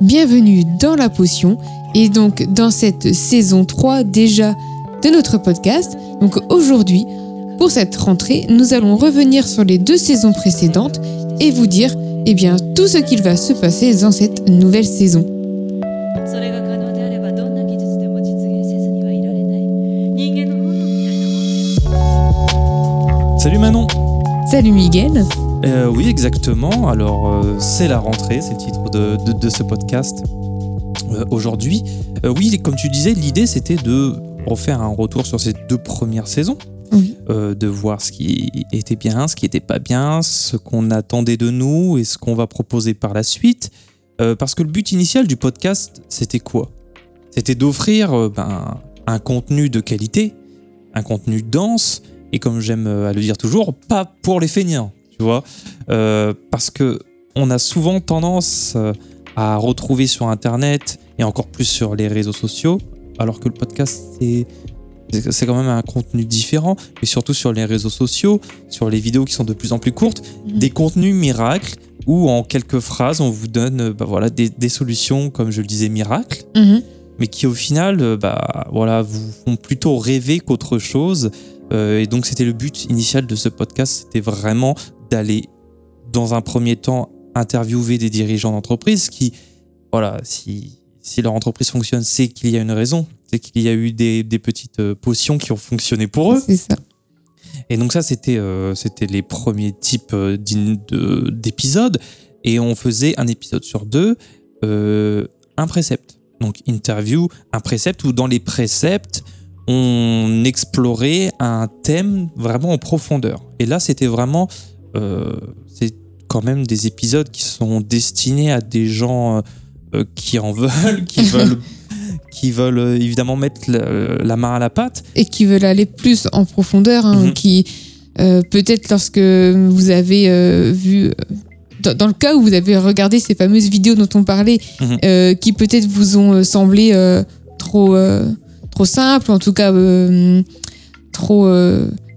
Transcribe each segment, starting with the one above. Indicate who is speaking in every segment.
Speaker 1: bienvenue dans La Potion et donc dans cette saison 3 déjà de notre podcast. Donc aujourd'hui, pour cette rentrée, nous allons revenir sur les deux saisons précédentes et vous dire eh bien, tout ce qu'il va se passer dans cette nouvelle saison.
Speaker 2: Salut Manon
Speaker 1: Salut Miguel
Speaker 2: euh, Oui, exactement. Alors, euh, c'est la rentrée, c'est le titre de, de, ce podcast euh, aujourd'hui. oui, comme tu disais, l'idée c'était de refaire un retour sur ces deux premières saisons. de voir ce qui était bien, ce qui n'était pas bien, ce qu'on attendait de nous et ce qu'on va proposer par la suite. parce que le but initial du podcast, c'était quoi? C'était d'offrir ben, un contenu de qualité, un contenu dense, et comme j'aime à le dire toujours, pas pour les feignants tu vois, euh, parce que on a souvent tendance euh, à retrouver sur Internet et encore plus sur les réseaux sociaux, alors que le podcast c'est c'est quand même un contenu différent, et surtout sur les réseaux sociaux, sur les vidéos qui sont de plus en plus courtes, mhm. des contenus miracles où en quelques phrases on vous donne bah voilà, des, des, solutions, comme je le disais, miracles, mhm. mais qui au final bah, voilà, vous font plutôt rêver qu'autre chose. Euh, et donc c'était le but initial de ce podcast, c'était vraiment d'aller, dans un premier temps, interviewer des dirigeants d'entreprise qui, voilà, si, si leur entreprise fonctionne, c'est qu'il y a une raison. C'est qu'il y a eu des, des, petites euh, potions qui ont fonctionné pour eux.
Speaker 1: C'est ça.
Speaker 2: Et donc ça, c'était euh, c'était les premiers types euh, d'épisodes. Et on faisait un épisode sur deux, un précepte. Donc interview, un précepte, où dans les préceptes, on explorait un thème vraiment en profondeur. Et là, c'était vraiment c'est quand même des épisodes qui sont destinés à des gens euh, qui en veulent, qui veulent qui veulent euh, évidemment mettre la, main à la pâte.
Speaker 1: Et qui veulent aller plus en profondeur, hein, mhm. qui peut-être lorsque vous avez vu, dans, le cas où vous avez regardé ces fameuses vidéos dont on parlait, mhm. qui peut-être vous ont semblé trop, trop simples, en tout cas trop,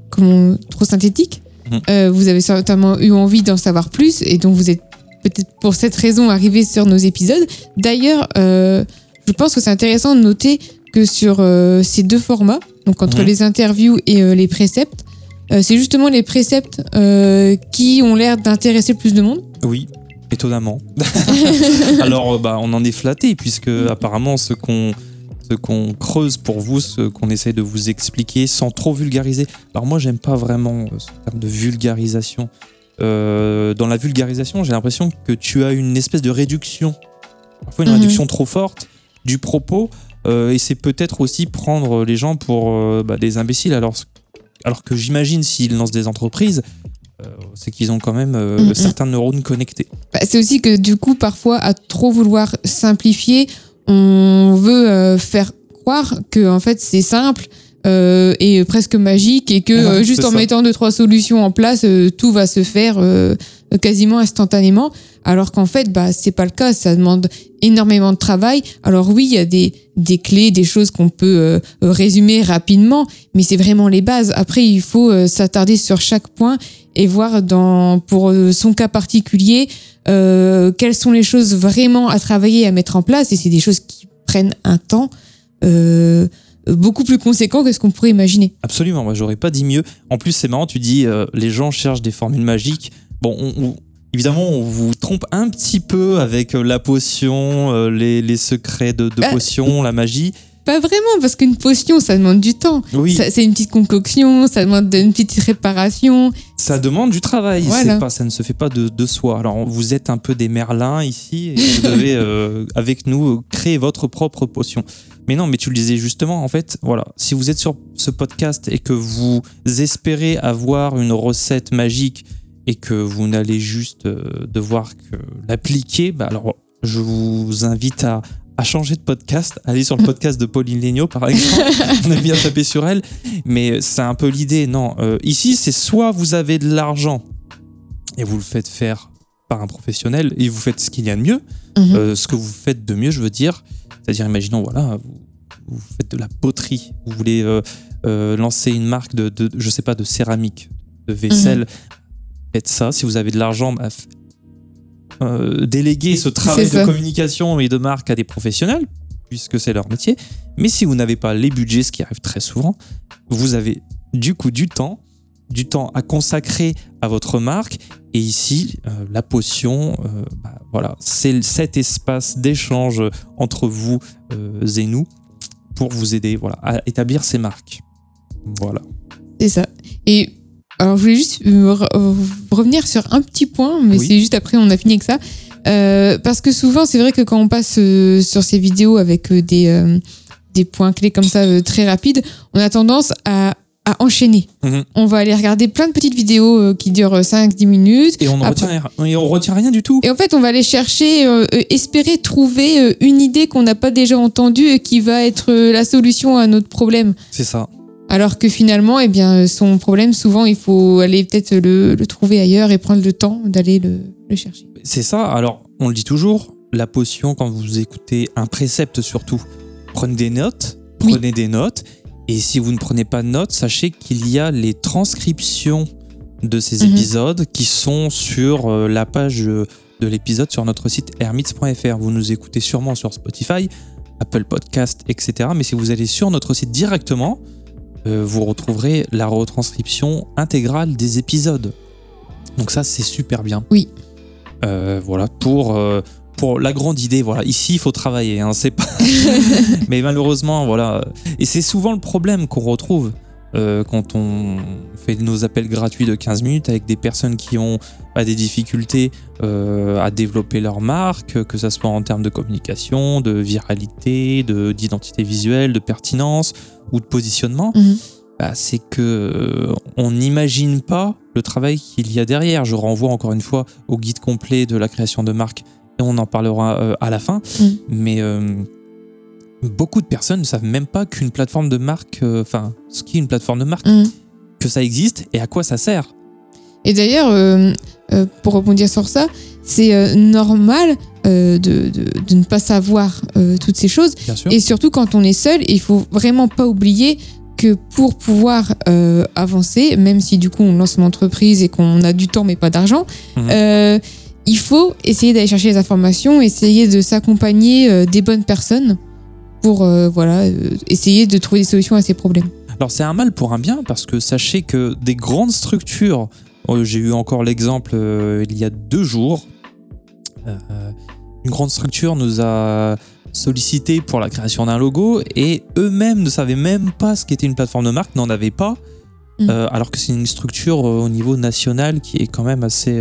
Speaker 1: comment, trop synthétiques. Euh, vous avez certainement eu envie d'en savoir plus et donc vous êtes peut-être pour cette raison arrivé sur nos épisodes. D'ailleurs, euh, je pense que c'est intéressant de noter que sur euh, ces deux formats, donc entre mhm. les interviews et les préceptes, c'est justement les préceptes qui ont l'air d'intéresser plus de monde.
Speaker 2: Oui, étonnamment. Alors, bah, on en est flatté puisque apparemment ce qu'on ce qu'on creuse pour vous, ce qu'on essaie de vous expliquer sans trop vulgariser. Alors moi, j'aime pas vraiment euh, ce terme de vulgarisation. Euh, dans la vulgarisation, j'ai l'impression que tu as une espèce de réduction, parfois une mhm. réduction trop forte du propos, euh, et c'est peut-être aussi prendre les gens pour bah, des imbéciles. Alors, alors que j'imagine s'ils lancent des entreprises, c'est qu'ils ont quand même mhm. certains neurones connectés.
Speaker 1: Bah, c'est aussi que du coup, parfois, à trop vouloir simplifier, on veut euh, faire croire que en fait c'est simple euh, et presque magique et que euh, juste en mettant deux trois solutions en place tout va se faire quasiment instantanément alors qu'en fait bah c'est pas le cas ça demande énormément de travail alors oui il y a des des clés des choses qu'on peut résumer rapidement mais c'est vraiment les bases après il faut s'attarder sur chaque point et voir dans pour son cas particulier euh, quelles sont les choses vraiment à travailler, à mettre en place. Et c'est des choses qui prennent un temps euh, beaucoup plus conséquent que ce qu'on pourrait imaginer.
Speaker 2: Absolument, moi j'aurais pas dit mieux. En plus, c'est marrant, tu dis euh, les gens cherchent des formules magiques. Bon, évidemment, on vous trompe un petit peu avec la potion, les, secrets de, de potion, la magie.
Speaker 1: Pas vraiment, parce qu'une potion, ça demande du temps.
Speaker 2: Oui.
Speaker 1: C'est une petite concoction, ça demande une petite réparation.
Speaker 2: Ça demande du travail, pas, ça ne se fait pas de, de, soi. Alors, vous êtes un peu des merlins ici, et vous devez, euh, avec nous, créer votre propre potion. Mais non, mais tu le disais justement, en fait, voilà, si vous êtes sur ce podcast et que vous espérez avoir une recette magique et que vous n'allez juste euh, devoir que l'appliquer, bah alors je vous invite à a changé de podcast, aller sur le podcast de Pauline Legnaud par exemple, on a bien tapé sur elle, mais c'est un peu l'idée, non. Euh, ici, c'est soit vous avez de l'argent et vous le faites faire par un professionnel et vous faites ce qu'il y a de mieux, mhm. euh, ce que vous faites de mieux, je veux dire, c'est-à-dire, imaginons, voilà, vous, faites de la poterie, vous voulez euh, lancer une marque de, de, je sais pas, de céramique, de vaisselle, mhm. Faites ça. Si vous avez de l'argent, bah, euh, déléguer ce travail de communication et de marque à des professionnels, puisque c'est leur métier. Mais si vous n'avez pas les budgets, ce qui arrive très souvent, vous avez du coup du temps, du temps à consacrer à votre marque. Et ici, euh, la potion, euh, bah, voilà, c'est cet espace d'échange entre vous et nous pour vous aider voilà, à établir ces marques. Voilà.
Speaker 1: C'est ça. Et alors, je voulais juste revenir sur un petit point, mais c'est juste après, on a fini avec ça. Euh, parce que souvent, c'est vrai que quand on passe euh, sur ces vidéos avec euh, des, des points clés comme ça très rapides, on a tendance à, à enchaîner. Mhm. On va aller regarder plein de petites vidéos qui durent 5-10 minutes.
Speaker 2: Et on ne retient, retient, rien du tout.
Speaker 1: Et en fait, on va aller chercher, espérer trouver une idée qu'on n'a pas déjà entendue et qui va être la solution à notre problème.
Speaker 2: C'est ça.
Speaker 1: Alors que finalement, eh bien, son problème, souvent, il faut aller peut-être le, trouver ailleurs et prendre le temps d'aller le, chercher.
Speaker 2: C'est ça. Alors, on le dit toujours, la potion, quand vous écoutez un précepte surtout, prenez des notes, prenez des notes. Et si vous ne prenez pas de notes, sachez qu'il y a les transcriptions de ces mhm. épisodes qui sont sur euh, la page de l'épisode sur notre site hermits.fr. Vous nous écoutez sûrement sur Spotify, Apple Podcast, etc. Mais si vous allez sur notre site directement, euh, vous retrouverez la retranscription intégrale des épisodes. Donc ça, c'est super bien.
Speaker 1: Oui.
Speaker 2: Euh, voilà, pour, euh, pour la grande idée, voilà, ici, il faut travailler, hein, c'est pas... Mais malheureusement, voilà. Et c'est souvent le problème qu'on retrouve. Euh, quand on fait nos appels gratuits de 15 minutes avec des personnes qui ont bah, des difficultés euh, à développer leur marque, que ce soit en termes de communication, de viralité, d'identité visuelle, de pertinence ou de positionnement, mhm. bah, c'est que euh, on n'imagine pas le travail qu'il y a derrière. Je renvoie encore une fois au guide complet de la création de marque et on en parlera à la fin. Mhm. Mais beaucoup de personnes ne savent même pas qu'une plateforme de marque, euh, enfin, ce qu'est une plateforme de marque, mm. que ça existe et à quoi ça sert.
Speaker 1: Et d'ailleurs, euh, euh, pour rebondir sur ça, c'est normal de, de, ne pas savoir toutes ces choses. Et surtout quand on est seul, il faut vraiment pas oublier que pour pouvoir avancer, même si du coup on lance une entreprise et qu'on a du temps mais pas d'argent, mhm. il faut essayer d'aller chercher les informations, essayer de s'accompagner des bonnes personnes pour euh, voilà, euh, essayer de trouver des solutions à ces problèmes.
Speaker 2: Alors c'est un mal pour un bien parce que sachez que des grandes structures, euh, j'ai eu encore l'exemple il y a deux jours, une grande structure nous a sollicité pour la création d'un logo et eux-mêmes ne savaient même pas ce qu'était une plateforme de marque, n'en avaient pas, mm. alors que c'est une structure au niveau national qui est quand même assez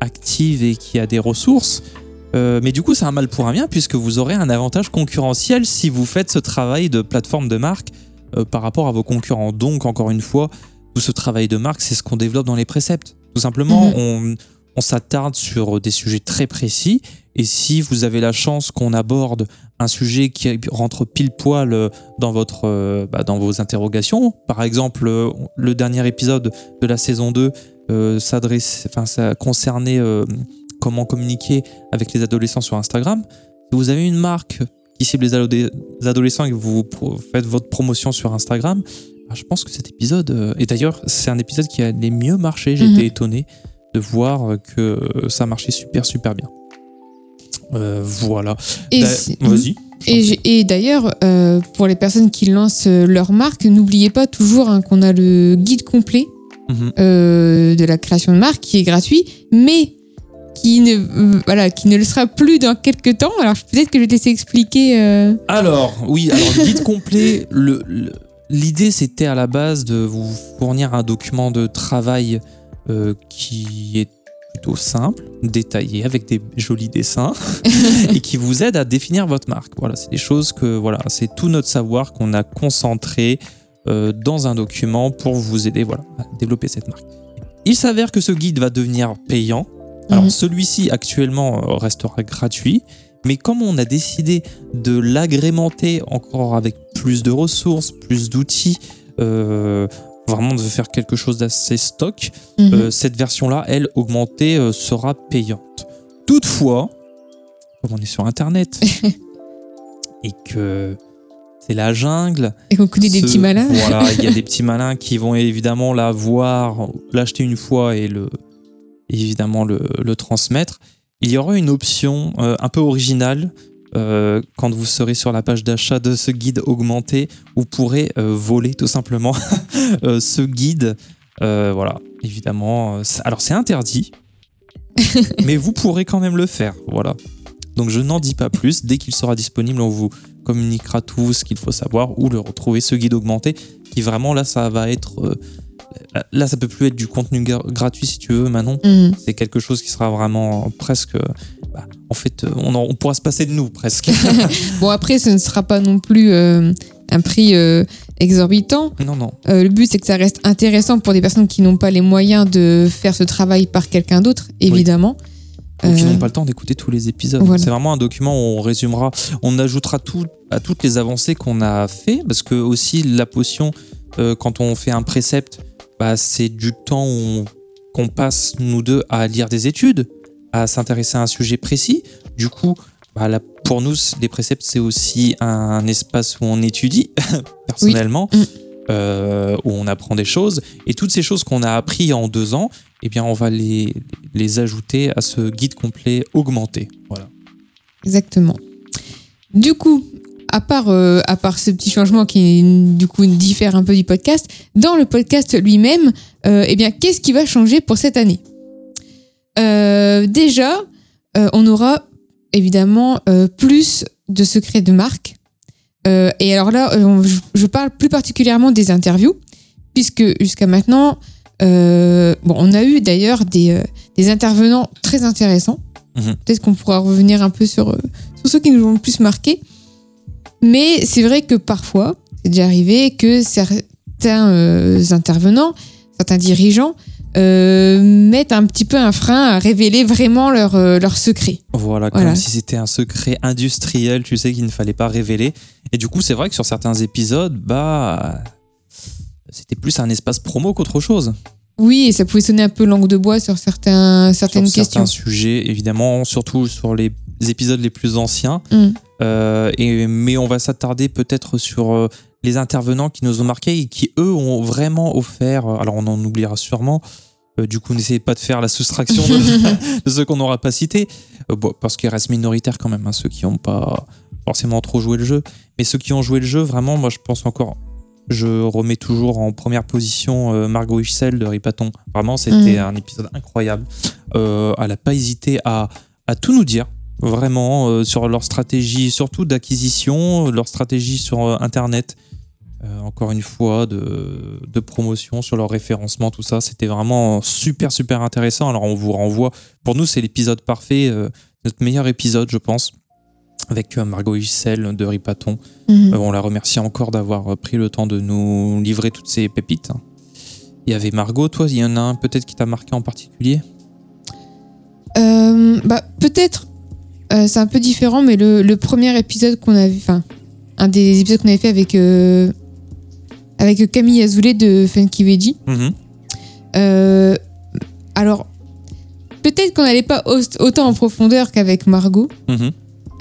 Speaker 2: active et qui a des ressources. Euh, mais du coup, c'est un mal pour un bien puisque vous aurez un avantage concurrentiel si vous faites ce travail de plateforme de marque euh, par rapport à vos concurrents. Donc, encore une fois, tout ce travail de marque, c'est ce qu'on développe dans les préceptes. Tout simplement, mhm. on, s'attarde sur des sujets très précis. Et si vous avez la chance qu'on aborde un sujet qui rentre pile poil dans, votre, euh, bah, dans vos interrogations, par exemple, le dernier épisode de la saison 2 s'adresse, enfin, ça concernait comment communiquer avec les adolescents sur Instagram. Si vous avez une marque qui cible les adolescents et que vous faites votre promotion sur Instagram, bah, je pense que cet épisode, euh, et d'ailleurs c'est un épisode qui a les mieux marché, j'ai mhm. été étonné de voir que ça marchait super super bien. Euh, voilà. Vas-y.
Speaker 1: Et, d'ailleurs, euh, pour les personnes qui lancent leur marque, n'oubliez pas toujours hein, qu'on a le guide complet mhm. de la création de marque qui est gratuit, mais qui ne, voilà, qui ne le sera plus dans quelques temps. Alors peut-être que je vais te laisser expliquer. Euh.
Speaker 2: Alors, oui, alors guide complet, le, l'idée c'était à la base de vous fournir un document de travail euh, qui est plutôt simple, détaillé, avec des jolis dessins, et qui vous aide à définir votre marque. Voilà, c'est des choses que, voilà, c'est tout notre savoir qu'on a concentré euh, dans un document pour vous aider voilà, à développer cette marque. Il s'avère que ce guide va devenir payant alors mhm. celui-ci actuellement euh, restera gratuit, mais comme on a décidé de l'agrémenter encore avec plus de ressources, plus d'outils, euh, vraiment de faire quelque chose d'assez stock, mhm. euh, cette version-là, elle, augmentée, sera payante. Toutefois, comme on est sur Internet et que c'est la jungle.
Speaker 1: Et qu'on connaît des petits malins.
Speaker 2: Voilà, il y a des petits malins qui vont évidemment la voir, l'acheter une fois et le, évidemment le, transmettre. il y aura une option un peu originale quand vous serez sur la page d'achat de ce guide augmenté, vous pourrez voler tout simplement ce guide. voilà, évidemment. alors c'est interdit, mais vous pourrez quand même le faire. Voilà. Donc je n'en dis pas plus. Dès qu'il sera disponible, on vous communiquera tout ce qu'il faut savoir ou le retrouver, ce guide augmenté, qui vraiment là, ça va être... Euh, là, ça peut plus être du contenu gratuit si tu veux, Manon. Mhm. C'est quelque chose qui sera vraiment presque... Bah, en fait, on, on, pourra se passer de nous presque.
Speaker 1: bon, après, ce ne sera pas non plus euh, un prix euh, exorbitant.
Speaker 2: Non, non.
Speaker 1: le but, c'est que ça reste intéressant pour des personnes qui n'ont pas les moyens de faire ce travail par quelqu'un d'autre, évidemment
Speaker 2: ou qui n'ont euh, pas le temps d'écouter tous les épisodes. C'est vraiment un document où on résumera, on ajoutera tout, à toutes les avancées qu'on a fait, parce que aussi la potion, euh, quand on fait un précepte, bah, c'est du temps qu'on passe nous deux à lire des études, à s'intéresser à un sujet précis. Du coup, bah, pour nous, les préceptes, c'est aussi un espace où on étudie personnellement. Mm. Euh, où on apprend des choses. Et toutes ces choses qu'on a appris en deux ans, eh bien, on va les, les ajouter à ce guide complet augmenté. Voilà.
Speaker 1: Exactement. Du coup, à part, euh, à part ce petit changement qui, du coup, diffère un peu du podcast, dans le podcast lui-même, euh, eh bien, qu'est-ce qui va changer pour cette année? Déjà, on aura évidemment plus de secrets de marque euh, et alors là, euh, je, parle plus particulièrement des interviews, puisque jusqu'à maintenant, euh, bon, on a eu d'ailleurs des, des, intervenants très intéressants. Mhm. Peut-être qu'on pourra revenir un peu sur, sur, ceux qui nous ont le plus marqué. Mais c'est vrai que parfois, c'est déjà arrivé que certains intervenants, certains dirigeants, euh, mettent un petit peu un frein à révéler vraiment leur, euh, leur secret.
Speaker 2: Voilà, comme si c'était un secret industriel, tu sais, qu'il ne fallait pas révéler. Et du coup, c'est vrai que sur certains épisodes, bah, c'était plus un espace promo qu'autre chose.
Speaker 1: Oui, et ça pouvait sonner un peu langue de bois sur certains, certaines
Speaker 2: sur
Speaker 1: questions.
Speaker 2: Certains sujets, évidemment, surtout sur les épisodes les plus anciens. Mm. Euh, et, mais on va s'attarder peut-être sur les intervenants qui nous ont marqués et qui, eux, ont vraiment offert, euh, alors on en oubliera sûrement, euh, du coup, n'essayez pas de faire la soustraction de, ceux qu'on n'aura pas cités, euh, parce qu'il reste minoritaire quand même, hein, ceux qui n'ont pas forcément trop joué le jeu. Mais ceux qui ont joué le jeu, vraiment, moi je pense encore, je remets toujours en première position Margot Hussel de Ripaton. Vraiment, c'était mm. un épisode incroyable. elle n'a pas hésité à, à, tout nous dire, vraiment, sur leur stratégie, surtout d'acquisition, leur stratégie sur Internet. Euh, encore une fois, de, de, promotion sur leur référencement, tout ça. C'était vraiment super, super intéressant. Alors, on vous renvoie. Pour nous, c'est l'épisode parfait, euh, notre meilleur épisode, je pense, avec euh, Margot Hussel de Ripaton. Mhm. on la remercie encore d'avoir pris le temps de nous livrer toutes ces pépites. Il y avait Margot, toi, il y en a un peut-être qui t'a marqué en particulier?
Speaker 1: Bah, Peut-être, c'est un peu différent, mais le, le premier épisode qu'on a vu, enfin, un des épisodes qu'on avait fait avec avec Camille Azoulay de Funky Veggie. Euh, alors, peut-être qu'on n'allait pas autant en profondeur qu'avec Margot, mhm.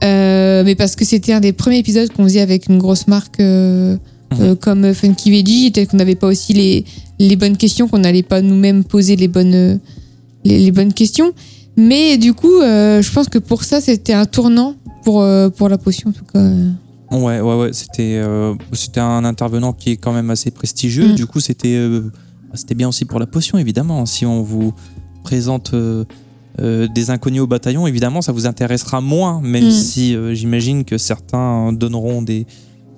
Speaker 1: euh, mais parce que c'était un des premiers épisodes qu'on faisait avec une grosse marque euh, mhm. comme Funky Veggie, peut-être qu'on n'avait pas aussi les, les bonnes questions, qu'on n'allait pas nous-mêmes poser les bonnes, les, bonnes questions. Mais du coup, je pense que pour ça, c'était un tournant pour, pour la potion, en tout cas.
Speaker 2: Ouais, ouais, ouais. C'était, euh, c'était un intervenant qui est quand même assez prestigieux. Mm. Du coup, c'était, euh, c'était bien aussi pour la potion, évidemment. Si on vous présente euh, des inconnus au bataillon, évidemment, ça vous intéressera moins, même mm. si j'imagine que certains donneront des,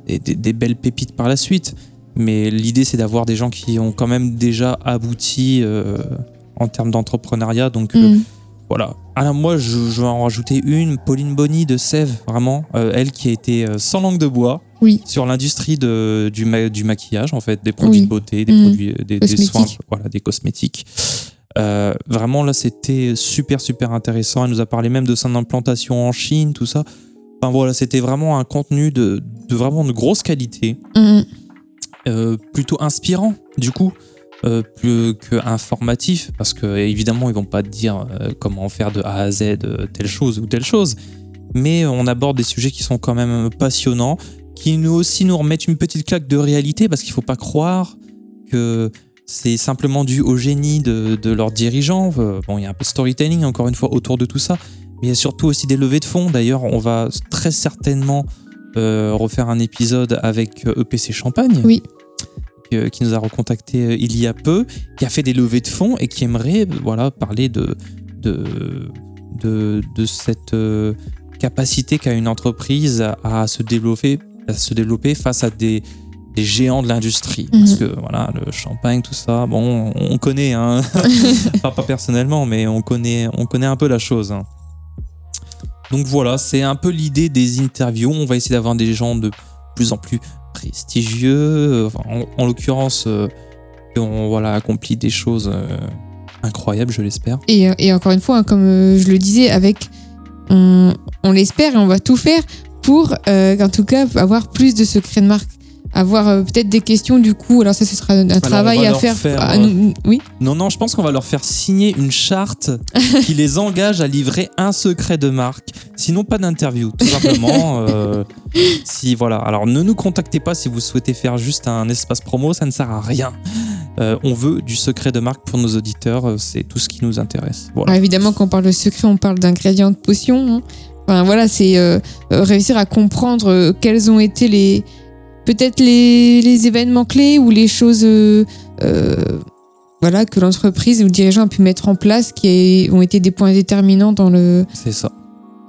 Speaker 2: des, belles pépites par la suite. Mais l'idée, c'est d'avoir des gens qui ont quand même déjà abouti en termes d'entrepreneuriat. Donc, mm. Voilà. Alors moi, je, vais en rajouter une, Pauline Bonny de Sèvres, vraiment. Euh, elle qui a été euh, sans langue de bois
Speaker 1: oui.
Speaker 2: sur l'industrie du, du maquillage, en fait, des produits de beauté, des mmh. produits, euh, des, soins, voilà, des cosmétiques. vraiment, là, c'était super, super intéressant. Elle nous a parlé même de son implantation en Chine, tout ça. Enfin voilà, c'était vraiment un contenu de, vraiment de grosse qualité. Mmh. plutôt inspirant, du coup. Euh, plus qu'informatif, parce que évidemment ils vont pas te dire euh, comment faire de A à Z euh, telle chose ou telle chose, mais on aborde des sujets qui sont quand même passionnants, qui nous aussi nous remettent une petite claque de réalité, parce qu'il faut pas croire que c'est simplement dû au génie de, de leurs dirigeants. Bon, il y a un peu de storytelling encore une fois autour de tout ça, il y a surtout aussi des levées de fonds. D'ailleurs, on va très certainement euh, refaire un épisode avec EPC Champagne.
Speaker 1: Oui.
Speaker 2: Qui nous a recontacté il y a peu, qui a fait des levées de fonds et qui aimerait voilà, parler de, de, de, de cette capacité qu'a une entreprise à, se développer, à se développer face à des, des géants de l'industrie. Mhm. Parce que voilà, le champagne, tout ça, bon, on connaît, hein. pas, pas, personnellement, mais on connaît, on connaît un peu la chose. Hein. Donc voilà, c'est un peu l'idée des interviews. On va essayer d'avoir des gens de plus en plus prestigieux, en, l'occurrence, euh, qui ont voilà, accompli des choses euh, incroyables, je l'espère.
Speaker 1: Et, et, encore une fois, hein, comme euh, je le disais, avec on, on l'espère et on va tout faire pour, en tout cas, avoir plus de secrets de marque avoir euh, peut-être des questions du coup. Alors ça, ce sera un travail à faire.
Speaker 2: Euh, oui. Non, non, je pense qu'on va leur faire signer une charte qui les engage à livrer un secret de marque. Sinon, pas d'interview, tout simplement. Euh, si voilà. Alors, ne nous contactez pas si vous souhaitez faire juste un espace promo, ça ne sert à rien. on veut du secret de marque pour nos auditeurs, c'est tout ce qui nous intéresse.
Speaker 1: Voilà. évidemment, quand on parle de secret, on parle d'ingrédients de potion. Hein. Enfin, voilà, c'est réussir à comprendre quels ont été les, peut-être les, événements clés ou les choses euh, euh, voilà, que l'entreprise ou le dirigeant a pu mettre en place qui ont été des points déterminants dans le.
Speaker 2: C'est ça.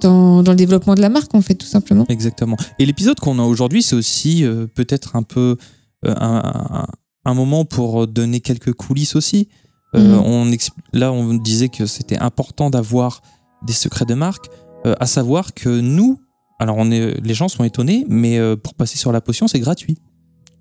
Speaker 1: Dans, le développement de la marque, en fait, tout simplement.
Speaker 2: Exactement. Et l'épisode qu'on a aujourd'hui, c'est aussi euh, peut-être un peu un, moment pour donner quelques coulisses aussi. Mhm. on là, on disait que c'était important d'avoir des secrets de marque, à savoir que nous, alors, on est, les gens sont étonnés, mais euh, pour passer sur la potion, c'est gratuit.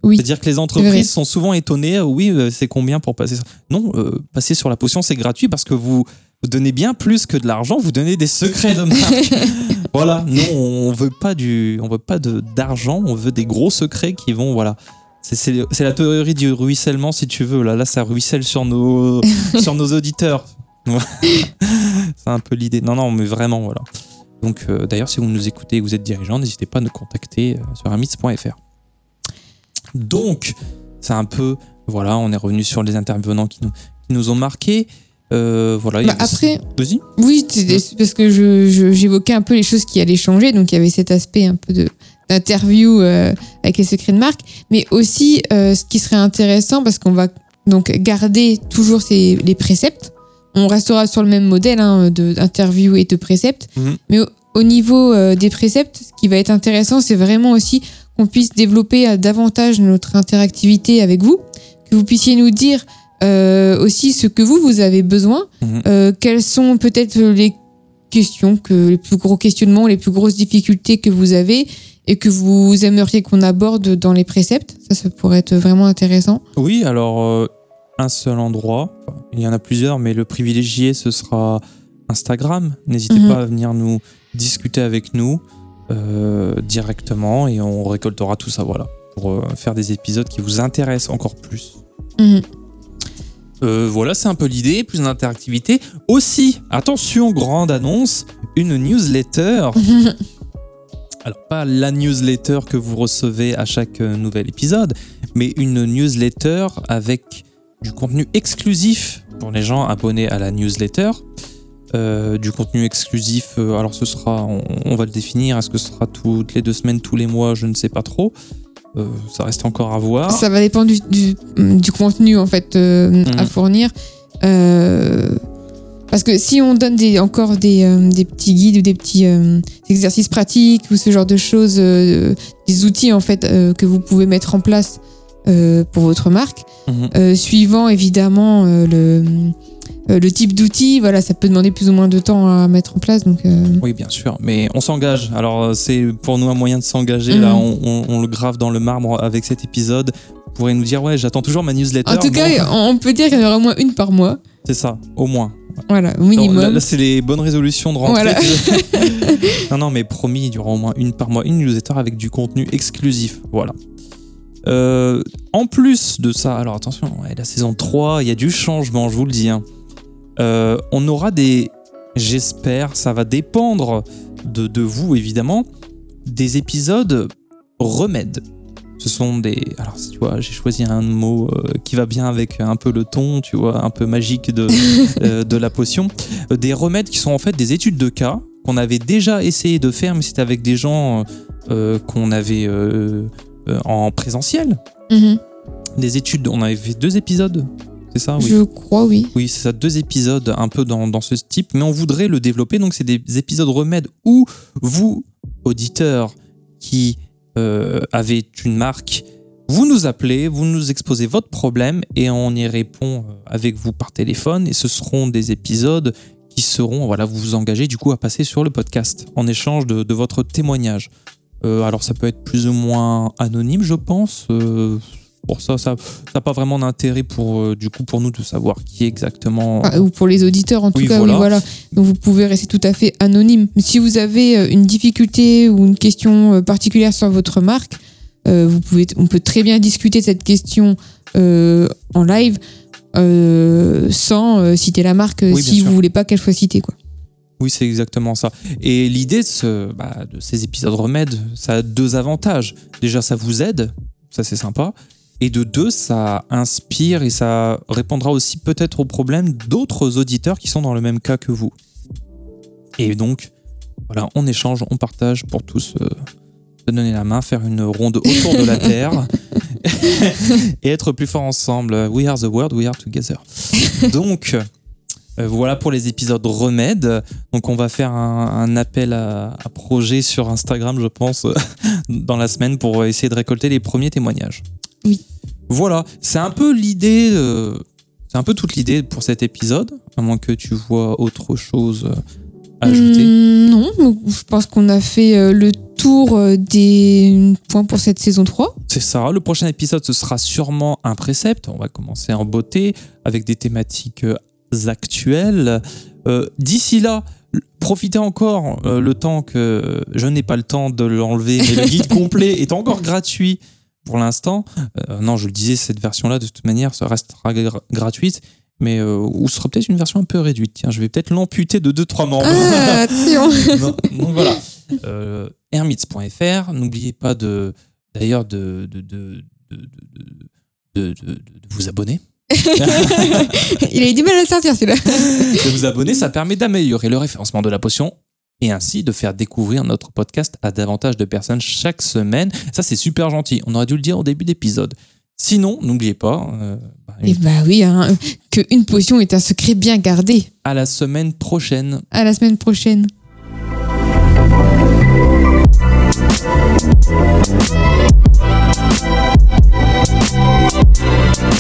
Speaker 2: Oui. C'est-à-dire que les entreprises sont souvent étonnées. Euh, oui, euh, c'est combien pour passer sur... Non, passer sur la potion, c'est gratuit parce que vous, donnez bien plus que de l'argent. Vous donnez des secrets de marque. voilà. Non, on veut pas du, on veut pas d'argent. On veut des gros secrets qui vont, voilà. C'est la théorie du ruissellement, si tu veux. Là, là, ça ruisselle sur nos, sur nos auditeurs. c'est un peu l'idée. Non, non, mais vraiment, voilà. Donc euh, d'ailleurs, si vous nous écoutez et que vous êtes dirigeant, n'hésitez pas à nous contacter euh, sur amitz.fr. Donc, c'est un peu, voilà, on est revenu sur les intervenants qui nous, qui nous ont marqués. Euh, voilà.
Speaker 1: Bah, après,
Speaker 2: vas-y.
Speaker 1: Oui, parce que j'évoquais un peu les choses qui allaient changer, donc il y avait cet aspect un peu d'interview avec les secrets de marque, mais aussi ce qui serait intéressant parce qu'on va donc garder toujours ces, les préceptes, on restera sur le même modèle hein, d'interview et de préceptes. Mhm. Mais au, niveau euh, des préceptes, ce qui va être intéressant, c'est vraiment aussi qu'on puisse développer euh, davantage notre interactivité avec vous, que vous puissiez nous dire euh, aussi ce que vous, vous avez besoin, mhm. quelles sont peut-être les questions, que, les plus gros questionnements, les plus grosses difficultés que vous avez et que vous aimeriez qu'on aborde dans les préceptes. Ça, ça pourrait être vraiment intéressant.
Speaker 2: Oui, alors un seul endroit. il y en a plusieurs, mais le privilégié, ce sera Instagram. N'hésitez mhm. pas à venir nous discuter avec nous euh, directement et on récoltera tout ça, voilà, pour euh, faire des épisodes qui vous intéressent encore plus. Mhm. Euh, voilà, c'est un peu l'idée, plus d'interactivité. Aussi, attention, grande annonce, une newsletter. Alors, pas la newsletter que vous recevez à chaque nouvel épisode, mais une newsletter avec du contenu exclusif pour les gens abonnés à la newsletter. Euh, du contenu exclusif, euh, alors ce sera, on, va le définir, est-ce que ce sera toutes les deux semaines, tous les mois, je ne sais pas trop. Euh, ça reste encore à voir.
Speaker 1: Ça va dépendre du, du, contenu en fait mhm. à fournir. parce que si on donne des, encore des, des, petits guides ou des petits exercices pratiques ou ce genre de choses, des outils en fait que vous pouvez mettre en place euh, pour votre marque. Mhm. Euh, suivant évidemment euh, le, le type d'outil, voilà, ça peut demander plus ou moins de temps à mettre en place. Donc,
Speaker 2: Oui, bien sûr, mais on s'engage. Alors, c'est pour nous un moyen de s'engager. Là, mhm. on, on, le grave dans le marbre avec cet épisode. Vous pourrez nous dire, ouais, j'attends toujours ma newsletter.
Speaker 1: En tout cas, on peut dire qu'il y en aura au moins une par mois.
Speaker 2: C'est ça, au moins.
Speaker 1: Voilà, au minimum.
Speaker 2: là, c'est les bonnes résolutions de rentrée. non, non, mais promis, il y aura au moins une par mois, une newsletter avec du contenu exclusif. Voilà. Euh, en plus de ça, alors attention, la saison 3, il y a du changement, je vous le dis. Hein. Euh, on aura des, j'espère, ça va dépendre de, vous évidemment, des épisodes remèdes. Ce sont des. Alors, tu vois, j'ai choisi un mot euh, qui va bien avec un peu le ton, tu vois, un peu magique de, de la potion. Des remèdes qui sont en fait des études de cas qu'on avait déjà essayé de faire, mais c'était avec des gens qu'on avait en présentiel.
Speaker 1: Mhm.
Speaker 2: Des études, on avait fait deux épisodes, c'est ça Oui.
Speaker 1: Je crois, oui.
Speaker 2: Oui, c'est ça, deux épisodes un peu dans, dans ce type, mais on voudrait le développer. Donc, c'est des épisodes remèdes où vous, auditeurs qui euh, avez une marque, vous nous appelez, vous nous exposez votre problème et on y répond euh, avec vous par téléphone. Et ce seront des épisodes qui seront, voilà, vous vous engagez du coup à passer sur le podcast en échange de, de votre témoignage. Euh, alors, ça peut être plus ou moins anonyme, je pense. Euh, Bon, ça, ça n'a pas vraiment d'intérêt pour, euh, du coup, pour nous de savoir qui est exactement.
Speaker 1: Ah, ou pour les auditeurs, en tout
Speaker 2: Oui,
Speaker 1: cas,
Speaker 2: voilà.
Speaker 1: oui, voilà. Donc vous pouvez rester tout à fait anonyme. Mais si vous avez une difficulté ou une question particulière sur votre marque, vous pouvez, on peut très bien discuter de cette question en live sans citer la marque
Speaker 2: Oui,
Speaker 1: si vous voulez pas qu'elle soit citée. Quoi.
Speaker 2: Oui, c'est exactement ça. Et l'idée de, ce- bah, de ces épisodes remèdes, ça a deux avantages. Déjà, ça vous aide, ça c'est sympa. Et de deux, ça inspire et ça répondra aussi peut-être aux problèmes d'autres auditeurs qui sont dans le même cas que vous. Et donc, voilà, on échange, on partage pour tous euh, se donner la main, faire une ronde autour de la Terre et être plus forts ensemble. We are the world, we are together. Donc, euh, voilà pour les épisodes remèdes. Donc on va faire un, un appel à, à projet sur Instagram, je pense, dans la semaine pour essayer de récolter les premiers témoignages.
Speaker 1: Oui.
Speaker 2: Voilà, c'est un peu l'idée, euh, c'est un peu toute l'idée pour cet épisode, à moins que tu vois autre chose euh, à ajouter.
Speaker 1: Hum, non, je pense qu'on a fait euh, le tour euh, des points pour cette saison 3.
Speaker 2: C'est ça. Le prochain épisode, ce sera sûrement un précepte. On va commencer en beauté avec des thématiques euh, actuelles. Euh, D'ici là, profitez encore euh, le temps que je n'ai pas le temps de l'enlever, mais le guide complet est encore gratuit pour l'instant. Euh, non, je le disais, cette version-là, de toute manière, ça restera gra- gratuite. Mais euh, ou ce sera peut-être une version un peu réduite. Tiens, je vais peut-être l'amputer de 2-3 membres.
Speaker 1: Ah, attention
Speaker 2: Non, donc voilà. Euh, Hermits.fr. N'oubliez pas de, d'ailleurs, de, de, de, de, de- de- de- de vous abonner.
Speaker 1: Il a eu du mal à le sortir celui-là.
Speaker 2: De vous abonner, ça permet d'améliorer le référencement de la potion et ainsi de faire découvrir notre podcast à davantage de personnes chaque semaine. Ça, c'est super gentil. On aurait dû le dire au début d'épisode. Sinon, n'oubliez pas, euh, bah,
Speaker 1: Et bah oui, hein, que une potion est un secret bien gardé.
Speaker 2: à la semaine prochaine.
Speaker 1: À la semaine prochaine.